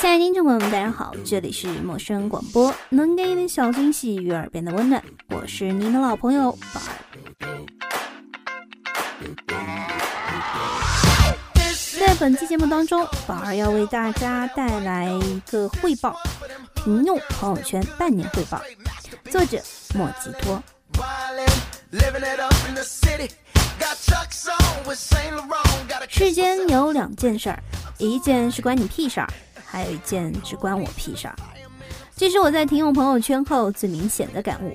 亲爱的听众朋友们，大家好，这里是陌生广播，能给你点小惊喜与耳边的温暖，我是您的老朋友宝儿。在本期节目当中，宝儿要为大家带来一个汇报——停用朋友圈半年汇报，作者莫吉托。世间有两件事儿，一件是关你屁事儿，还有一件是关我屁事儿。这是我在停用朋友圈后最明显的感悟。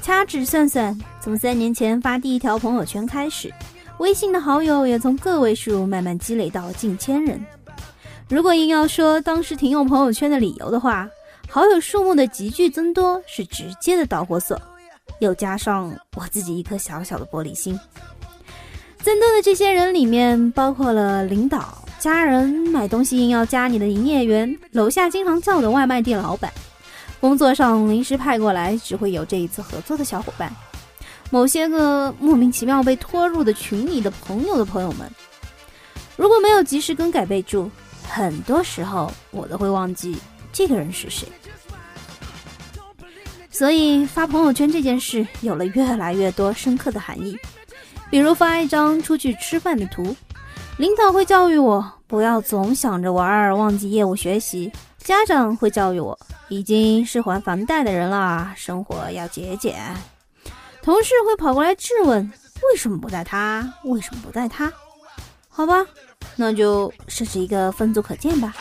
掐指算算，从三年前发第一条朋友圈开始，微信的好友也从个位数慢慢积累到近千人。如果硬要说当时停用朋友圈的理由的话，好友数目的急剧增多是直接的导火索。又加上我自己一颗小小的玻璃心，增多的这些人里面，包括了领导、家人、买东西硬要加你的营业员、楼下经常叫的外卖店老板、工作上临时派过来只会有这一次合作的小伙伴、某些个莫名其妙被拖入的群里的朋友的朋友们。如果没有及时更改备注，很多时候我都会忘记这个人是谁。所以发朋友圈这件事有了越来越多深刻的含义，比如发一张出去吃饭的图，领导会教育我不要总想着玩儿忘记业务学习；家长会教育我已经是还房贷的人了，生活要节俭；同事会跑过来质问为什么不带他，为什么不带他？好吧，那就设置一个分组可见吧。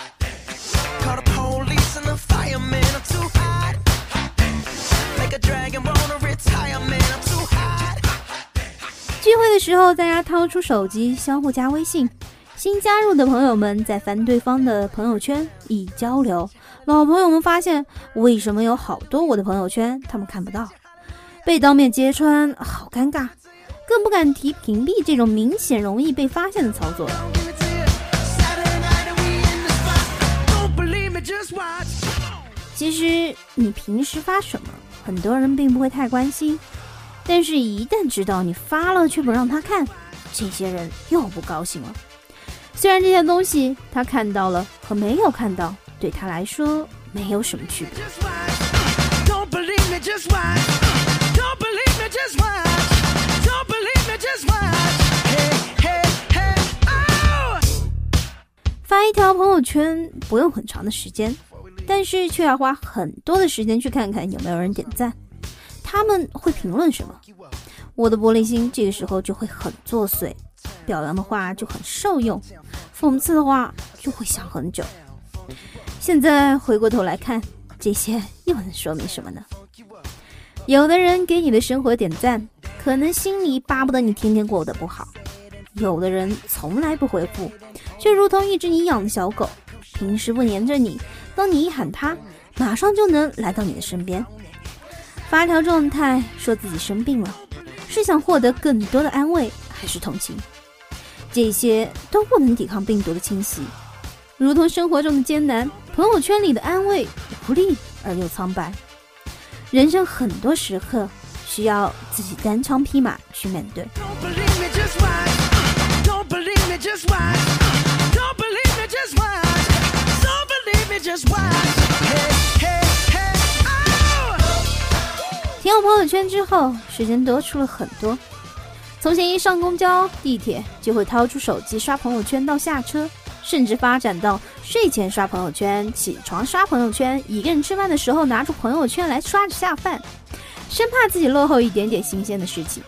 聚会的时候，大家掏出手机相互加微信。新加入的朋友们在翻对方的朋友圈一交流，老朋友们发现为什么有好多我的朋友圈他们看不到，被当面揭穿，好尴尬，更不敢提屏蔽这种明显容易被发现的操作。其实你平时发什么，很多人并不会太关心。但是，一旦知道你发了却不让他看，这些人又不高兴了。虽然这些东西他看到了和没有看到对他来说没有什么区别。发一条朋友圈不用很长的时间，但是却要花很多的时间去看看有没有人点赞。他们会评论什么？我的玻璃心这个时候就会很作祟，表扬的话就很受用，讽刺的话就会想很久。现在回过头来看，这些又能说明什么呢？有的人给你的生活点赞，可能心里巴不得你天天过得不好；有的人从来不回复，却如同一只你养的小狗，平时不黏着你，当你一喊它，马上就能来到你的身边。发条状态说自己生病了，是想获得更多的安慰还是同情？这些都不能抵抗病毒的侵袭，如同生活中的艰难，朋友圈里的安慰无力而又苍白。人生很多时刻需要自己单枪匹马去面对。友圈之后，时间多出了很多。从前一上公交、地铁就会掏出手机刷朋友圈到下车，甚至发展到睡前刷朋友圈、起床刷朋友圈，一个人吃饭的时候拿出朋友圈来刷着下饭，生怕自己落后一点点新鲜的事情。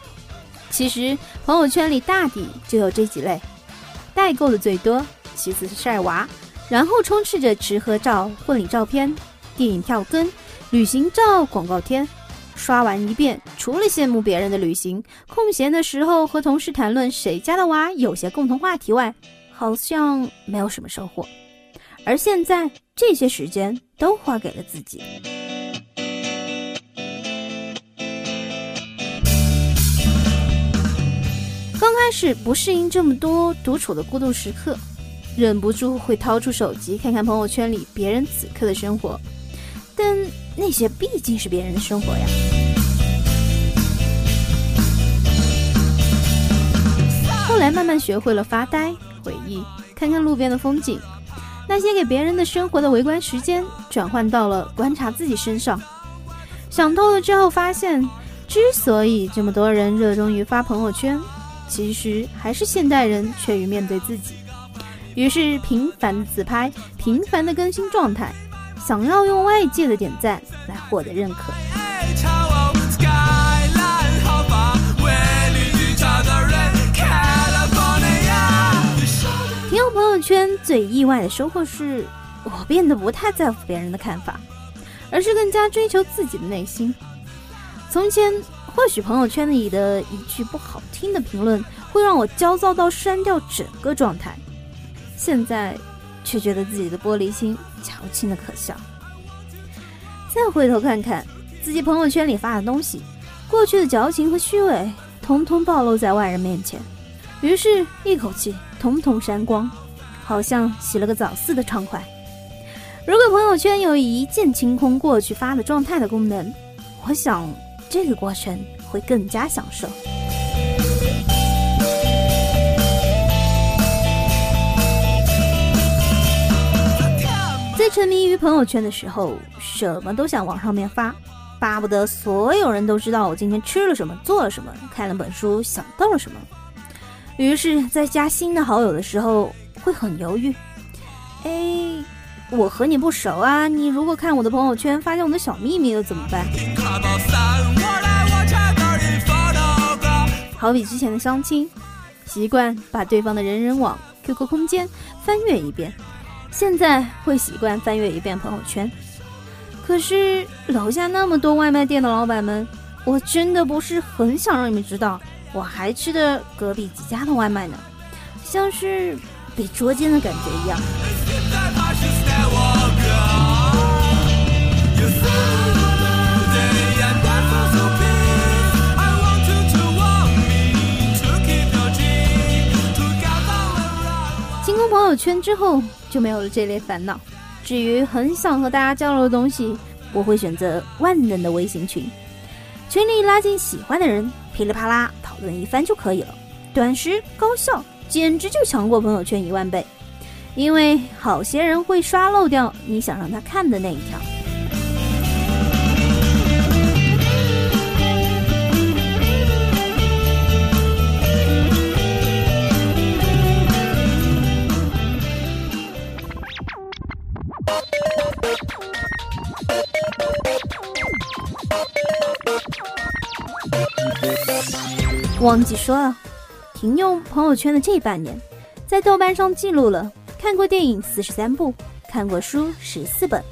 其实朋友圈里大抵就有这几类：代购的最多，其次是晒娃，然后充斥着吃喝照、婚礼照片、电影票根、旅行照、广告贴。刷完一遍，除了羡慕别人的旅行，空闲的时候和同事谈论谁家的娃有些共同话题外，好像没有什么收获。而现在，这些时间都花给了自己。刚开始不适应这么多独处的孤独时刻，忍不住会掏出手机看看朋友圈里别人此刻的生活，但。那些毕竟是别人的生活呀。后来慢慢学会了发呆、回忆，看看路边的风景。那些给别人的生活的围观时间，转换到了观察自己身上。想透了之后，发现之所以这么多人热衷于发朋友圈，其实还是现代人缺于面对自己。于是频繁的自拍，频繁的更新状态，想要用外界的点赞来获得认可。提到朋友圈，最意外的收获是我变得不太在乎别人的看法，而是更加追求自己的内心。从前，或许朋友圈里的一句不好听的评论会让我焦躁到删掉整个状态，现在却觉得自己的玻璃心矫情的可笑。再回头看看自己朋友圈里发的东西，过去的矫情和虚伪统统暴露在外人面前，于是，一口气。统统删光，好像洗了个澡似的畅快。如果朋友圈有一键清空过去发的状态的功能，我想这个过程会更加享受。沉迷于朋友圈的时候，什么都想往上面发，巴不得所有人都知道我今天吃了什么，做了什么，看了本书，想到了什么。于是，在加新的好友的时候，会很犹豫。哎，我和你不熟啊，你如果看我的朋友圈发现我的小秘密又怎么办？好比之前的相亲，习惯把对方的人人网、QQ 空间翻阅一遍，现在会习惯翻阅一遍朋友圈。可是楼下那么多外卖店的老板们，我真的不是很想让你们知道。我还吃的隔壁几家的外卖呢，像是被捉奸的感觉一样。清空朋友圈之后，就没有了这类烦恼。至于很想和大家交流的东西，我会选择万能的微信群，群里拉进喜欢的人，噼里啪啦讨。论一番就可以了，短时高效，简直就强过朋友圈一万倍。因为好些人会刷漏掉你想让他看的那一条。忘记说了，停用朋友圈的这半年，在豆瓣上记录了看过电影四十三部，看过书十四本。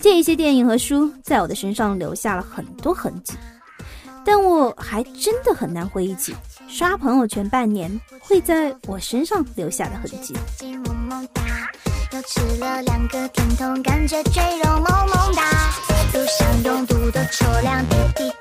这些电影和书在我的身上留下了很多痕迹，但我还真的很难回忆起刷朋友圈半年会在我身上留下的痕迹。又吃了两个甜筒，感觉赘肉萌萌哒，像拥堵的车辆滴滴